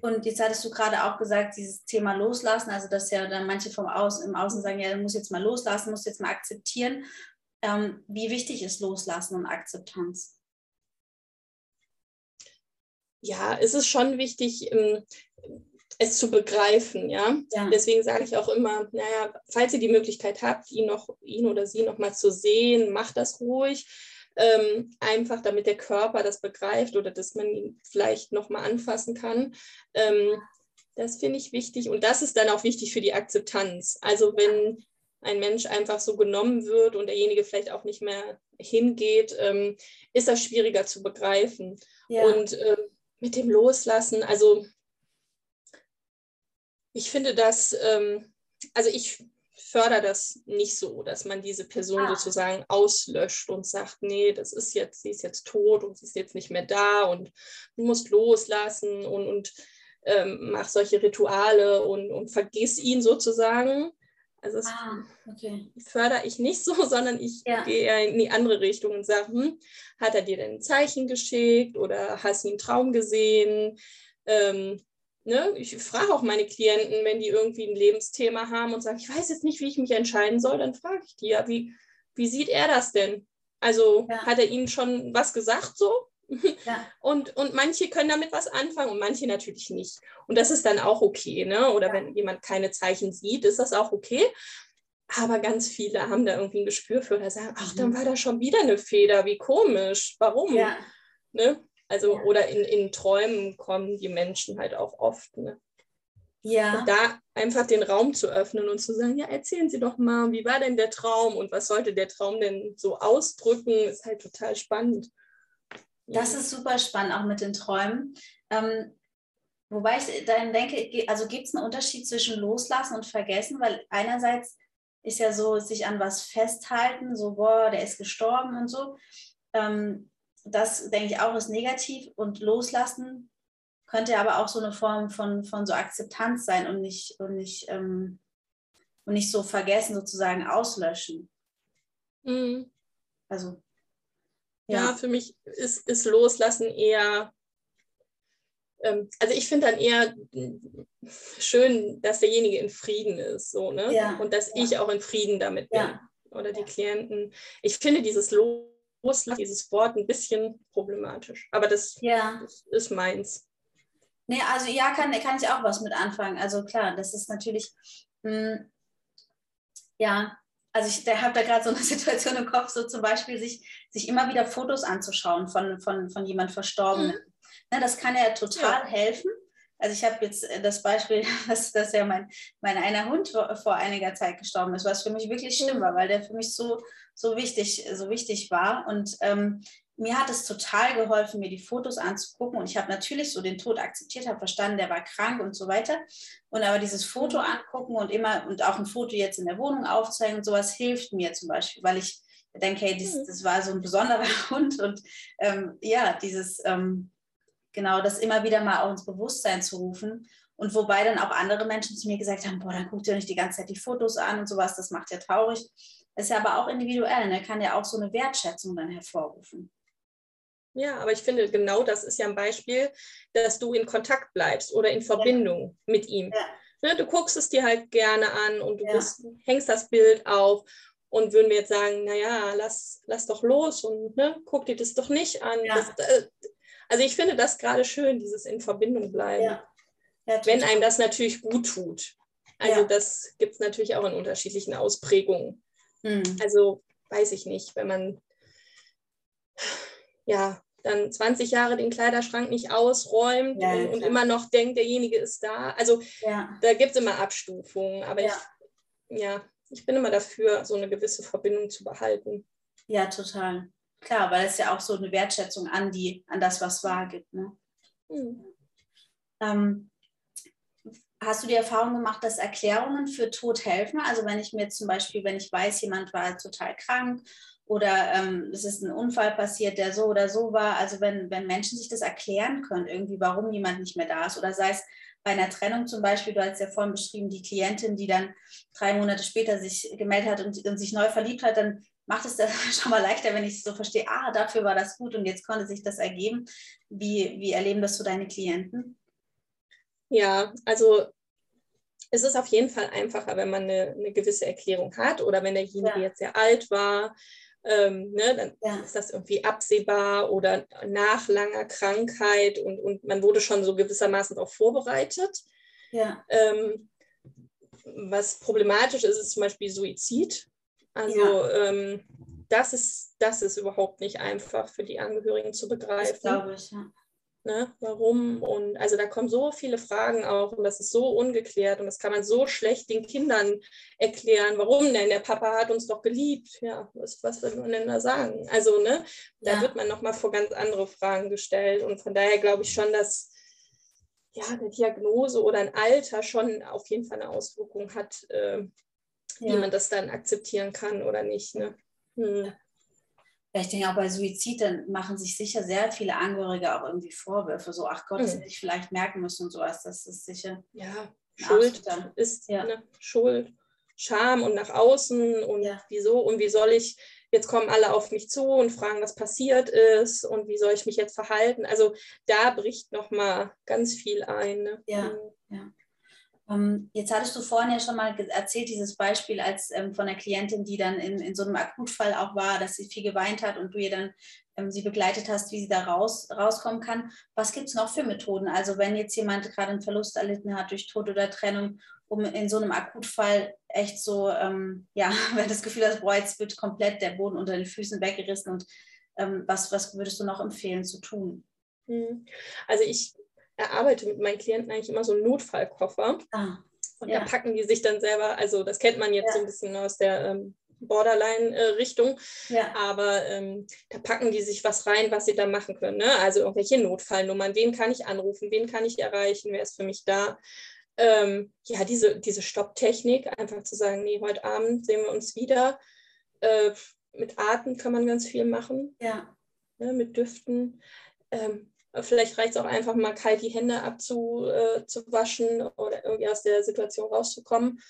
Und jetzt hattest du gerade auch gesagt, dieses Thema loslassen, also dass ja dann manche vom Außen, im Außen sagen, ja, du musst jetzt mal loslassen, musst jetzt mal akzeptieren. Ähm, wie wichtig ist Loslassen und Akzeptanz? Ja, es ist schon wichtig, ähm, es zu begreifen, ja. ja. Deswegen sage ich auch immer, naja, falls ihr die Möglichkeit habt, ihn noch, ihn oder sie noch mal zu sehen, macht das ruhig. Ähm, einfach damit der Körper das begreift oder dass man ihn vielleicht noch mal anfassen kann. Ähm, das finde ich wichtig und das ist dann auch wichtig für die Akzeptanz. Also wenn ein Mensch einfach so genommen wird und derjenige vielleicht auch nicht mehr hingeht, ähm, ist das schwieriger zu begreifen. Ja. Und äh, mit dem Loslassen, also ich finde das, ähm, also ich fördere das nicht so, dass man diese Person ah. sozusagen auslöscht und sagt, nee, das ist jetzt, sie ist jetzt tot und sie ist jetzt nicht mehr da und du musst loslassen und, und ähm, mach solche Rituale und, und vergiss ihn sozusagen. Also das ah, okay. fördere ich nicht so, sondern ich ja. gehe eher in die andere Richtung und sage, hm, hat er dir denn ein Zeichen geschickt oder hast du einen Traum gesehen? Ähm, ne? Ich frage auch meine Klienten, wenn die irgendwie ein Lebensthema haben und sagen, ich weiß jetzt nicht, wie ich mich entscheiden soll, dann frage ich die ja, wie, wie sieht er das denn? Also ja. hat er ihnen schon was gesagt so? Ja. Und, und manche können damit was anfangen und manche natürlich nicht. Und das ist dann auch okay, ne? Oder ja. wenn jemand keine Zeichen sieht, ist das auch okay. Aber ganz viele haben da irgendwie ein Gespür für oder sagen, ach, dann mhm. war da schon wieder eine Feder, wie komisch, warum? Ja. Ne? Also, ja. oder in, in Träumen kommen die Menschen halt auch oft. Ne? Ja. Und da einfach den Raum zu öffnen und zu sagen, ja, erzählen Sie doch mal, wie war denn der Traum und was sollte der Traum denn so ausdrücken, ist halt total spannend. Das ist super spannend, auch mit den Träumen. Ähm, wobei ich dann denke, also gibt es einen Unterschied zwischen Loslassen und Vergessen, weil einerseits ist ja so, sich an was festhalten, so, boah, der ist gestorben und so. Ähm, das denke ich auch ist negativ und loslassen könnte aber auch so eine Form von, von so Akzeptanz sein und nicht, und nicht, ähm, und nicht so vergessen, sozusagen auslöschen. Mhm. Also ja, für mich ist, ist Loslassen eher, ähm, also ich finde dann eher schön, dass derjenige in Frieden ist, so, ne? Ja, Und dass ja. ich auch in Frieden damit bin. Ja. Oder die Klienten. Ich finde dieses Loslassen, dieses Wort ein bisschen problematisch. Aber das, das ist meins. Nee, also ja, kann, kann ich auch was mit anfangen. Also klar, das ist natürlich, mh, hm, ja, also ich habe da gerade so eine Situation im Kopf, so zum Beispiel sich, sich immer wieder Fotos anzuschauen von, von, von jemand Verstorbenen. Mhm. Ne, das kann ja total ja. helfen. Also ich habe jetzt äh, das Beispiel, dass, dass ja mein, mein einer Hund vor einiger Zeit gestorben ist, was für mich wirklich schlimm mhm. war, weil der für mich so, so, wichtig, so wichtig war. Und ähm, mir hat es total geholfen, mir die Fotos anzugucken. Und ich habe natürlich so den Tod akzeptiert, habe verstanden, der war krank und so weiter. Und aber dieses Foto mhm. angucken und immer und auch ein Foto jetzt in der Wohnung aufzeigen und sowas hilft mir zum Beispiel, weil ich denke, hey, das, mhm. das war so ein besonderer Hund. Und ähm, ja, dieses, ähm, genau, das immer wieder mal auch ins Bewusstsein zu rufen. Und wobei dann auch andere Menschen zu mir gesagt haben, boah, dann guckt ihr nicht die ganze Zeit die Fotos an und sowas, das macht ja traurig. Ist ja aber auch individuell, ne? kann ja auch so eine Wertschätzung dann hervorrufen. Ja, aber ich finde, genau das ist ja ein Beispiel, dass du in Kontakt bleibst oder in Verbindung ja. mit ihm. Ja. Ne, du guckst es dir halt gerne an und du ja. bist, hängst das Bild auf. Und würden wir jetzt sagen, naja, lass, lass doch los und ne, guck dir das doch nicht an. Das, äh, also ich finde das gerade schön, dieses in Verbindung bleiben. Wenn einem das natürlich gut tut. Also das gibt es natürlich auch in unterschiedlichen Ausprägungen. Hm. Also weiß ich nicht, wenn man ja, dann 20 Jahre den Kleiderschrank nicht ausräumt ja, und, und, immer noch denkt, derjenige ist da. Also ja. da gibt es immer Abstufungen, aber ja. Ich, ja, ich bin immer dafür, so eine gewisse Verbindung zu behalten. Ja, total. Klar, weil es ja auch so eine Wertschätzung an die, an das, was war, gibt. Ne? Hm. Ähm, hast du die Erfahrung gemacht, dass Erklärungen für Tod helfen? Also wenn ich mir zum Beispiel, wenn ich weiß, jemand war total krank oder ähm, es ist ein Unfall passiert, der so oder so war. Also wenn, wenn Menschen sich das erklären können, irgendwie, warum jemand nicht mehr da ist oder sei es bei einer Trennung zum Beispiel, du hast ja vorhin beschrieben, die Klientin, die dann drei Monate später sich gemeldet hat und, und sich neu verliebt hat, dann macht es das schon mal leichter, wenn ich so verstehe, ah, dafür war das gut und jetzt konnte sich das ergeben. Wie, wie erleben das so deine Klienten? Ja, also es ist auf jeden Fall einfacher, wenn man eine, eine gewisse Erklärung hat oder wenn derjenige ja. jetzt sehr alt war, ähm, ne, dann ja. ist das irgendwie absehbar oder nach langer Krankheit und, und man wurde schon so gewissermaßen darauf vorbereitet. Ja. Ähm, was problematisch ist, ist zum Beispiel Suizid. Also ja. ähm, das, ist, das ist überhaupt nicht einfach für die Angehörigen zu begreifen. Das glaube ich, ja. Ne, warum? Und also da kommen so viele Fragen auch und das ist so ungeklärt und das kann man so schlecht den Kindern erklären. Warum denn? Der Papa hat uns doch geliebt. Ja, was, was will man denn da sagen? Also, ne, da ja. wird man nochmal vor ganz andere Fragen gestellt und von daher glaube ich schon, dass ja, eine Diagnose oder ein Alter schon auf jeden Fall eine Auswirkung hat, äh, ja. wie man das dann akzeptieren kann oder nicht. Ne? Hm. Ja, ich denke auch bei Suizid, dann machen sich sicher sehr viele Angehörige auch irgendwie Vorwürfe. So, ach Gott, das mhm. hätte ich vielleicht merken müssen und sowas. Das ist sicher. Ja, Schuld ist ja. Ne, Schuld, Scham und nach außen und ja. wieso und wie soll ich, jetzt kommen alle auf mich zu und fragen, was passiert ist und wie soll ich mich jetzt verhalten. Also da bricht nochmal ganz viel ein. Ne? Ja, mhm. ja. Ähm, jetzt hattest du vorhin ja schon mal erzählt, dieses Beispiel als ähm, von einer Klientin, die dann in, in so einem Akutfall auch war, dass sie viel geweint hat und du ihr dann ähm, sie begleitet hast, wie sie da raus, rauskommen kann. Was gibt es noch für Methoden? Also wenn jetzt jemand gerade einen Verlust erlitten hat durch Tod oder Trennung, um in so einem Akutfall echt so, ähm, ja, wenn das Gefühl hast, boah, jetzt wird komplett der Boden unter den Füßen weggerissen und ähm, was, was würdest du noch empfehlen zu tun? Hm. Also ich erarbeite mit meinen Klienten eigentlich immer so einen Notfallkoffer. Ah, und ja. da packen die sich dann selber, also das kennt man jetzt ja. so ein bisschen aus der ähm, Borderline-Richtung, ja. aber ähm, da packen die sich was rein, was sie da machen können. Ne? Also irgendwelche Notfallnummern, wen kann ich anrufen, wen kann ich erreichen, wer ist für mich da. Ähm, ja, diese, diese Stopptechnik, einfach zu sagen, nee, heute Abend sehen wir uns wieder. Äh, mit Arten kann man ganz viel machen. Ja. Ne, mit Düften. Ähm, Vielleicht reicht es auch einfach mal kalt die Hände abzuwaschen äh, oder irgendwie aus der Situation rauszukommen.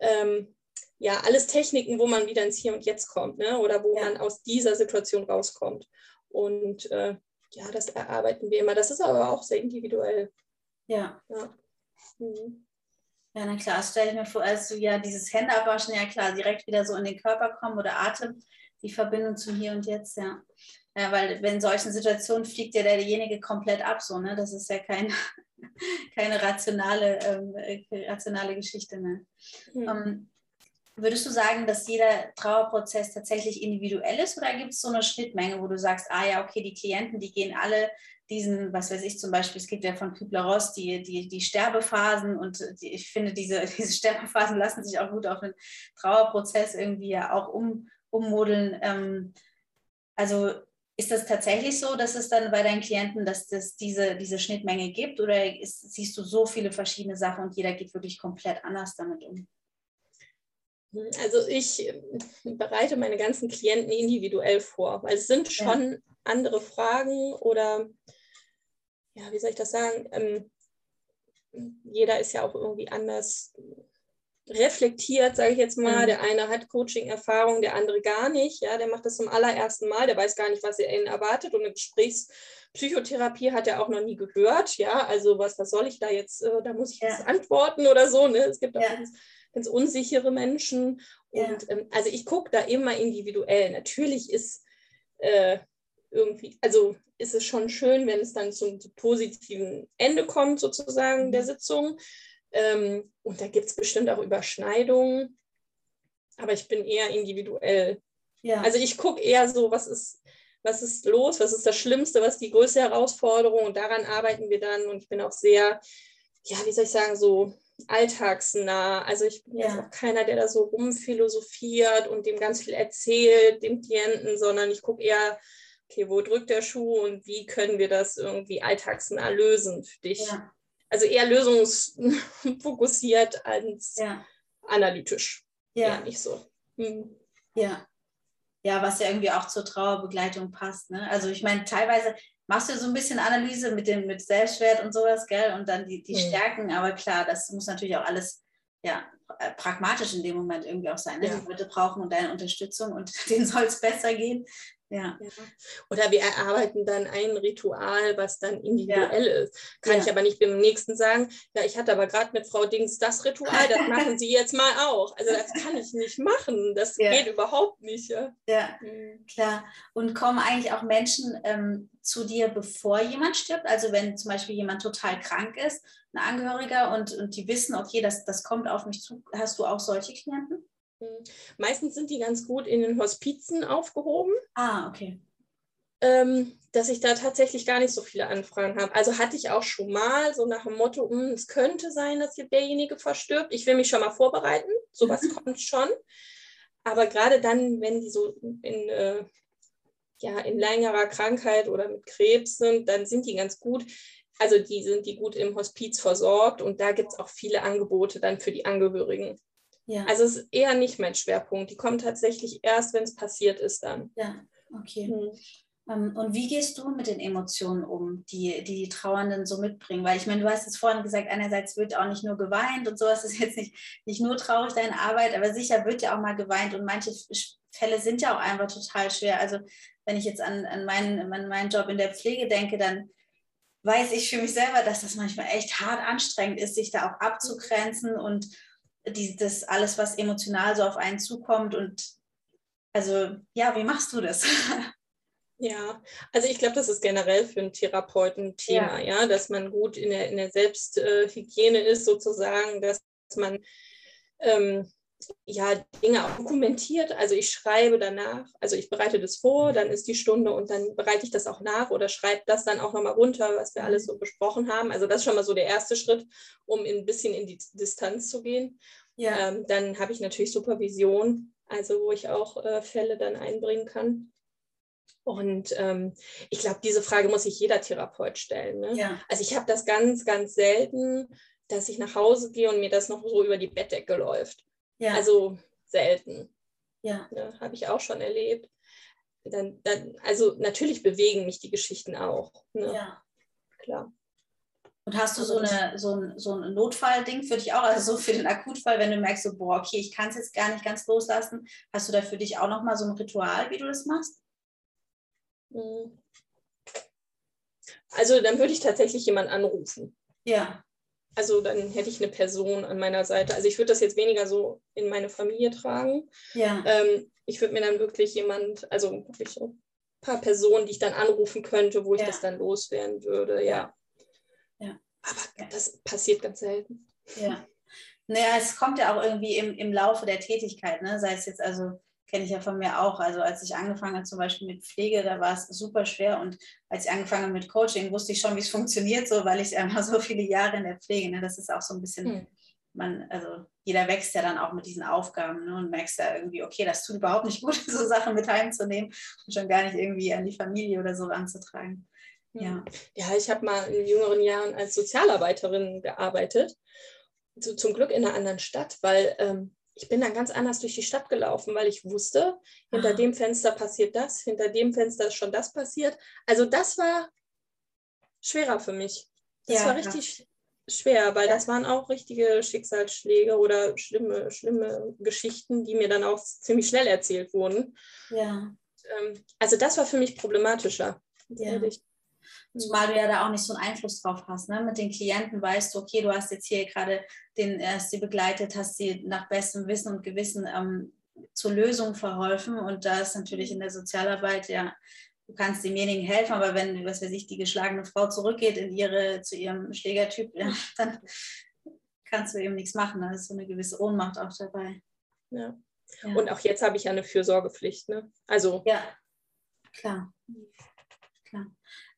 Ähm, ja, alles Techniken, wo man wieder ins Hier und Jetzt kommt ne? oder wo ja. man aus dieser Situation rauskommt. Und äh, ja, das erarbeiten wir immer. Das ist aber auch sehr individuell. Ja. Ja, mhm. ja na klar, stelle ich mir vor, als du ja dieses Händeabwaschen, ja klar, direkt wieder so in den Körper kommen oder Atem, die Verbindung zum Hier und Jetzt, ja. Ja, weil in solchen Situationen fliegt ja derjenige komplett ab, so, ne? Das ist ja kein, keine rationale, ähm, äh, rationale Geschichte. Ne? Mhm. Um, würdest du sagen, dass jeder Trauerprozess tatsächlich individuell ist oder gibt es so eine Schnittmenge, wo du sagst, ah ja, okay, die Klienten, die gehen alle diesen, was weiß ich zum Beispiel, es gibt ja von Kübler-Ross die, die, die Sterbephasen und die, ich finde, diese, diese Sterbephasen lassen sich auch gut auf den Trauerprozess irgendwie ja auch um, ummodeln. Ähm, also ist das tatsächlich so, dass es dann bei deinen Klienten, dass es diese, diese Schnittmenge gibt oder ist, siehst du so viele verschiedene Sachen und jeder geht wirklich komplett anders damit um? Also ich äh, bereite meine ganzen Klienten individuell vor, weil es sind schon ja. andere Fragen oder, ja, wie soll ich das sagen? Ähm, jeder ist ja auch irgendwie anders reflektiert, sage ich jetzt mal. Mhm. Der eine hat Coaching-Erfahrung, der andere gar nicht. Ja, der macht das zum allerersten Mal, der weiß gar nicht, was er ihn erwartet. Und eine Gesprächspsychotherapie hat er auch noch nie gehört. Ja, also was, was soll ich da jetzt, äh, da muss ich ja. jetzt antworten oder so. Ne? Es gibt auch ja. ganz, ganz, unsichere Menschen. Und ja. ähm, also ich gucke da immer individuell. Natürlich ist äh, irgendwie, also ist es schon schön, wenn es dann zum, zum positiven Ende kommt, sozusagen, der mhm. Sitzung. Ähm, und da gibt es bestimmt auch Überschneidungen, aber ich bin eher individuell. Ja. Also ich gucke eher so, was ist, was ist los, was ist das Schlimmste, was ist die größte Herausforderung und daran arbeiten wir dann. Und ich bin auch sehr, ja, wie soll ich sagen, so alltagsnah. Also ich bin ja. jetzt auch keiner, der da so rumphilosophiert und dem ganz viel erzählt, dem Klienten, sondern ich gucke eher, okay, wo drückt der Schuh und wie können wir das irgendwie alltagsnah lösen für dich? Ja also eher lösungsfokussiert als ja. analytisch. Ja. ja. nicht so. Mhm. Ja. Ja, was ja irgendwie auch zur Trauerbegleitung passt. Ne? Also ich meine, teilweise machst du so ein bisschen Analyse mit dem mit Selbstwert und sowas, gell? Und dann die, die mhm. Stärken, aber klar, das muss natürlich auch alles ja, äh, pragmatisch in dem Moment irgendwie auch sein. Ne? Ja. Die Leute brauchen deine Unterstützung und denen soll es besser gehen. Ja. ja. Oder wir erarbeiten dann ein Ritual, was dann individuell ja. ist. Kann ja. ich aber nicht dem nächsten sagen, ja, ich hatte aber gerade mit Frau Dings das Ritual, das machen Sie jetzt mal auch. Also das kann ich nicht machen. Das geht überhaupt nicht. Ja, ja mhm. klar. Und kommen eigentlich auch Menschen ähm, zu dir, bevor jemand stirbt? Also wenn zum Beispiel jemand total krank ist, ein Angehöriger, und, und die wissen, okay, das, das kommt auf mich zu, hast du auch solche Klienten? Meistens sind die ganz gut in den Hospizen aufgehoben. Ah, okay. Ähm, dass ich da tatsächlich gar nicht so viele Anfragen habe. Also hatte ich auch schon mal so nach dem Motto, hm, es könnte sein, dass derjenige verstirbt. Ich will mich schon mal vorbereiten. Sowas mhm. kommt schon. Aber gerade dann, wenn die so in, äh, ja, in längerer Krankheit oder mit Krebs sind, dann sind die ganz gut. Also die sind die gut im Hospiz versorgt und da gibt es auch viele Angebote dann für die Angehörigen. Ja. Also es ist eher nicht mein Schwerpunkt. Die kommen tatsächlich erst, wenn es passiert ist dann. Ja, okay. Hm. Ähm, und wie gehst du mit den Emotionen um, die, die die Trauernden so mitbringen? Weil ich meine, du hast es vorhin gesagt, einerseits wird auch nicht nur geweint und sowas ist jetzt nicht, nicht nur traurig deine Arbeit, aber sicher wird ja auch mal geweint und manche Fälle sind ja auch einfach total schwer. Also wenn ich jetzt an, an, meinen, an meinen Job in der Pflege denke, dann weiß ich für mich selber, dass das manchmal echt hart anstrengend ist, sich da auch abzugrenzen und die, das alles, was emotional so auf einen zukommt. Und also, ja, wie machst du das? Ja, also ich glaube, das ist generell für einen Therapeuten Thema, ja. ja, dass man gut in der, in der Selbsthygiene ist, sozusagen, dass man ähm, ja, Dinge auch dokumentiert. Also ich schreibe danach, also ich bereite das vor, dann ist die Stunde und dann bereite ich das auch nach oder schreibe das dann auch nochmal runter, was wir alles so besprochen haben. Also das ist schon mal so der erste Schritt, um ein bisschen in die Distanz zu gehen. Ja. Ähm, dann habe ich natürlich Supervision, also wo ich auch äh, Fälle dann einbringen kann. Und ähm, ich glaube, diese Frage muss sich jeder Therapeut stellen. Ne? Ja. Also ich habe das ganz, ganz selten, dass ich nach Hause gehe und mir das noch so über die Bettdecke läuft. Ja. Also selten. Ja. ja Habe ich auch schon erlebt. Dann, dann, also natürlich bewegen mich die Geschichten auch. Ne? Ja. Klar. Und hast du so, also eine, so ein, so ein Notfallding für dich auch, also so für den Akutfall, wenn du merkst, so, boah, okay, ich kann es jetzt gar nicht ganz loslassen, hast du da für dich auch nochmal so ein Ritual, wie du das machst? Hm. Also dann würde ich tatsächlich jemanden anrufen. Ja. Also dann hätte ich eine Person an meiner Seite. Also ich würde das jetzt weniger so in meine Familie tragen. Ja. Ähm, ich würde mir dann wirklich jemand, also wirklich so ein paar Personen, die ich dann anrufen könnte, wo ich ja. das dann loswerden würde, ja. ja. Aber das passiert ganz selten. Ja. Naja, es kommt ja auch irgendwie im, im Laufe der Tätigkeit, ne? sei es jetzt also kenne ich ja von mir auch. Also als ich angefangen habe zum Beispiel mit Pflege, da war es super schwer und als ich angefangen habe mit Coaching, wusste ich schon, wie es funktioniert, so weil ich einfach so viele Jahre in der Pflege, ne, das ist auch so ein bisschen, hm. man, also jeder wächst ja dann auch mit diesen Aufgaben ne, und merkst ja irgendwie, okay, das tut überhaupt nicht gut, so Sachen mit heimzunehmen und schon gar nicht irgendwie an die Familie oder so ranzutragen. Ja, ja ich habe mal in jüngeren Jahren als Sozialarbeiterin gearbeitet. So, zum Glück in einer anderen Stadt, weil ähm, ich bin dann ganz anders durch die Stadt gelaufen, weil ich wusste, hinter ah. dem Fenster passiert das, hinter dem Fenster ist schon das passiert. Also das war schwerer für mich. Das ja, war richtig ja. schwer, weil ja. das waren auch richtige Schicksalsschläge oder schlimme, schlimme Geschichten, die mir dann auch ziemlich schnell erzählt wurden. Ja. Ähm, also das war für mich problematischer. Ja. Zumal du ja da auch nicht so einen Einfluss drauf hast. Ne? Mit den Klienten weißt du, okay, du hast jetzt hier gerade den, hast sie begleitet, hast sie nach bestem Wissen und Gewissen ähm, zur Lösung verholfen. Und da ist natürlich in der Sozialarbeit, ja, du kannst demjenigen helfen, aber wenn, was weiß ich, die geschlagene Frau zurückgeht in ihre, zu ihrem Schlägertyp, ja, dann kannst du eben nichts machen. Da ist so eine gewisse Ohnmacht auch dabei. Ja. ja. Und auch jetzt habe ich ja eine Fürsorgepflicht. Ne? Also. Ja, klar. Klar.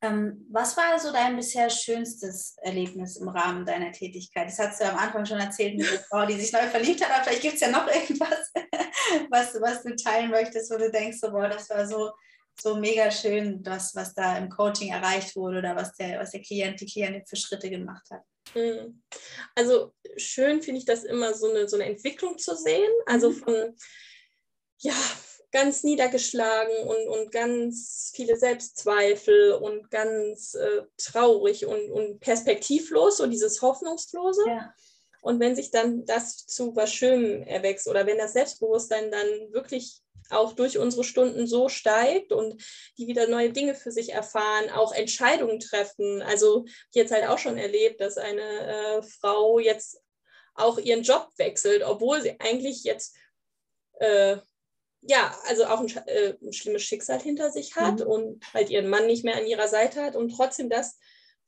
Ähm, was war so dein bisher schönstes Erlebnis im Rahmen deiner Tätigkeit? Das hast du am Anfang schon erzählt mit der Frau, die sich neu verliebt hat, aber vielleicht gibt es ja noch irgendwas, was, was du teilen möchtest, wo du denkst, so, boah, das war so, so mega schön, das, was da im Coaching erreicht wurde oder was der, was der Klient, die Klientin für Schritte gemacht hat. Mhm. Also schön finde ich das immer so eine, so eine Entwicklung zu sehen. Also mhm. von, ja, ganz niedergeschlagen und, und ganz viele Selbstzweifel und ganz äh, traurig und, und perspektivlos, so dieses Hoffnungslose. Ja. Und wenn sich dann das zu was Schönem erwächst oder wenn das Selbstbewusstsein dann wirklich auch durch unsere Stunden so steigt und die wieder neue Dinge für sich erfahren, auch Entscheidungen treffen. Also ich jetzt halt auch schon erlebt, dass eine äh, Frau jetzt auch ihren Job wechselt, obwohl sie eigentlich jetzt äh, ja, also auch ein, äh, ein, schlimmes Schicksal hinter sich hat mhm. und halt ihren Mann nicht mehr an ihrer Seite hat und trotzdem das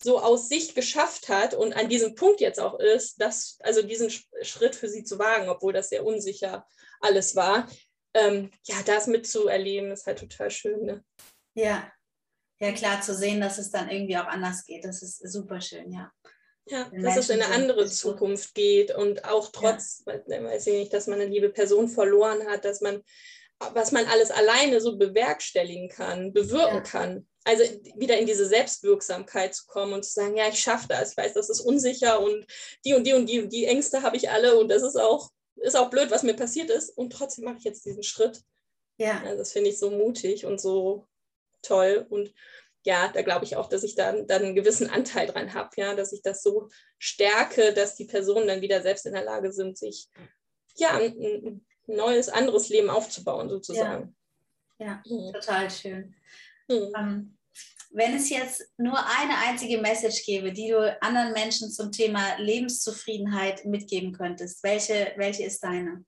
so aus sich geschafft hat und an diesem Punkt jetzt auch ist, dass, also diesen Schritt für sie zu wagen, obwohl das sehr unsicher alles war. Ähm, ja, das mitzuerleben, ist halt total schön. Ne? Ja. ja, klar zu sehen, dass es dann irgendwie auch anders geht, das ist super schön, ja. Ja, dass es in eine andere Zukunft geht und auch trotz, ja. weiß ich nicht, dass man eine liebe Person verloren hat, dass man, was man alles alleine so bewerkstelligen kann, bewirken ja. kann. Also wieder in diese Selbstwirksamkeit zu kommen und zu sagen, ja, ich schaffe das, ich weiß, das ist unsicher und die und die und die und die Ängste habe ich alle und das ist auch, ist auch blöd, was mir passiert ist und trotzdem mache ich jetzt diesen Schritt. Ja. Also das finde ich so mutig und so toll und ja, da glaube ich auch, dass ich da dann einen gewissen Anteil dran habe, ja, dass ich das so stärke, dass die Personen dann wieder selbst in der Lage sind, sich ja ein, ein neues, anderes Leben aufzubauen, sozusagen. Ja, ja mhm. total schön. Mhm. Ähm, wenn es jetzt nur eine einzige Message gäbe, die du anderen Menschen zum Thema Lebenszufriedenheit mitgeben könntest, welche, welche ist deine?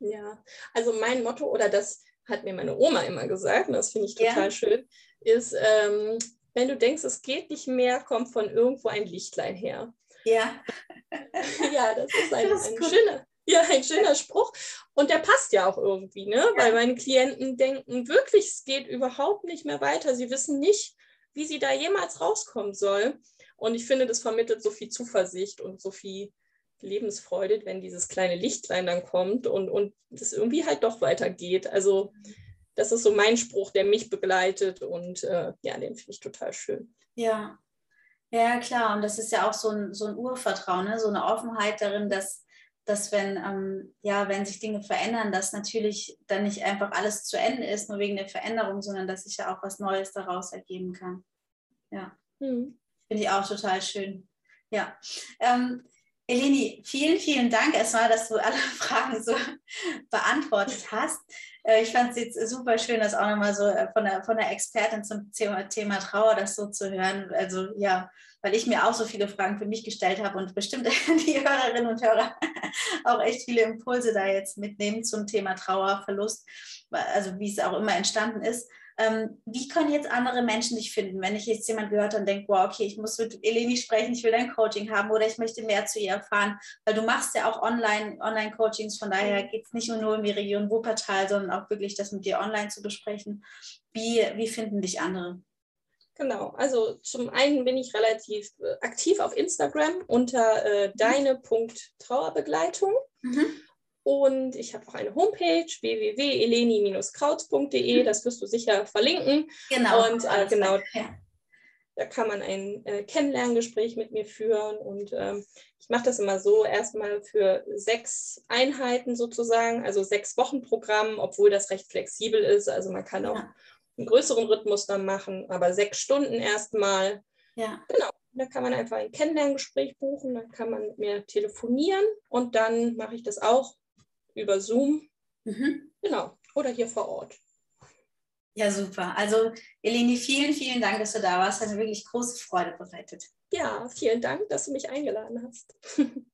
Ja, also mein Motto oder das hat mir meine Oma immer gesagt, und das finde ich total ja. schön, ist, ähm, wenn du denkst, es geht nicht mehr, kommt von irgendwo ein Lichtlein her. Ja. ja, das ist ein, das ist ein schöner, ja, ein schöner Spruch. Und der passt ja auch irgendwie, ne? Ja. Weil meine Klienten denken wirklich, es geht überhaupt nicht mehr weiter. Sie wissen nicht, wie sie da jemals rauskommen soll. Und ich finde, das vermittelt so viel Zuversicht und so viel Lebensfreude, wenn dieses kleine Lichtlein dann kommt und, und das irgendwie halt doch weitergeht. Also das ist so mein Spruch, der mich begleitet und äh, ja, den finde ich total schön. Ja. Ja, klar. Und das ist ja auch so ein, so ein Urvertrauen, ne? so eine Offenheit darin, dass, dass wenn, ähm, ja, wenn sich Dinge verändern, dass natürlich dann nicht einfach alles zu Ende ist, nur wegen der Veränderung, sondern dass sich ja auch was Neues daraus ergeben kann. Ja. Hm. Finde ich auch total schön. Ja. Ähm, Eleni, vielen, vielen Dank erstmal, dass du alle Fragen so beantwortet hast. Äh, ich fand es jetzt super schön, das auch nochmal so äh, von der, von der Expertin zum Thema, Thema Trauer, das so zu hören. Also ja, weil ich mir auch so viele Fragen für mich gestellt habe und bestimmt die Hörerinnen und Hörer auch echt viele Impulse da jetzt mitnehmen zum Thema Trauer, Verlust, also wie es auch immer entstanden ist. Ähm, wie können jetzt andere Menschen dich finden, wenn ich jetzt jemand gehört und denke, wow, okay, ich muss mit Eleni sprechen, ich will ein Coaching haben oder ich möchte mehr zu ihr erfahren, weil du machst ja auch online, Online-Coachings, von daher mhm. geht es nicht nur um die Region Wuppertal, sondern auch wirklich das mit dir online zu besprechen. Wie, wie finden dich andere? Genau, also zum einen bin ich relativ äh, aktiv auf Instagram unter äh, deine.trauerbegleitung. Mhm. Und ich habe auch eine Homepage www.eleni-krautz.de, das wirst du sicher verlinken. Genau. Und äh, genau, da kann man ein äh, Kennenlerngespräch mit mir führen. Und ähm, ich mache das immer so, erstmal für sechs Einheiten sozusagen, also sechs Wochen Programm, obwohl das recht flexibel ist. Also man kann auch ja. Einen größeren Rhythmus dann machen, aber sechs Stunden erstmal. Ja. Genau. Da kann man einfach ein Kennenlerngespräch buchen, dann kann man mit mir telefonieren und dann mache ich das auch über Zoom. Mhm. Genau. Oder hier vor Ort. Ja, super. Also, Eleni, vielen, vielen Dank, dass du da warst. Hat mir wirklich große Freude bereitet. Ja, vielen Dank, dass du mich eingeladen hast.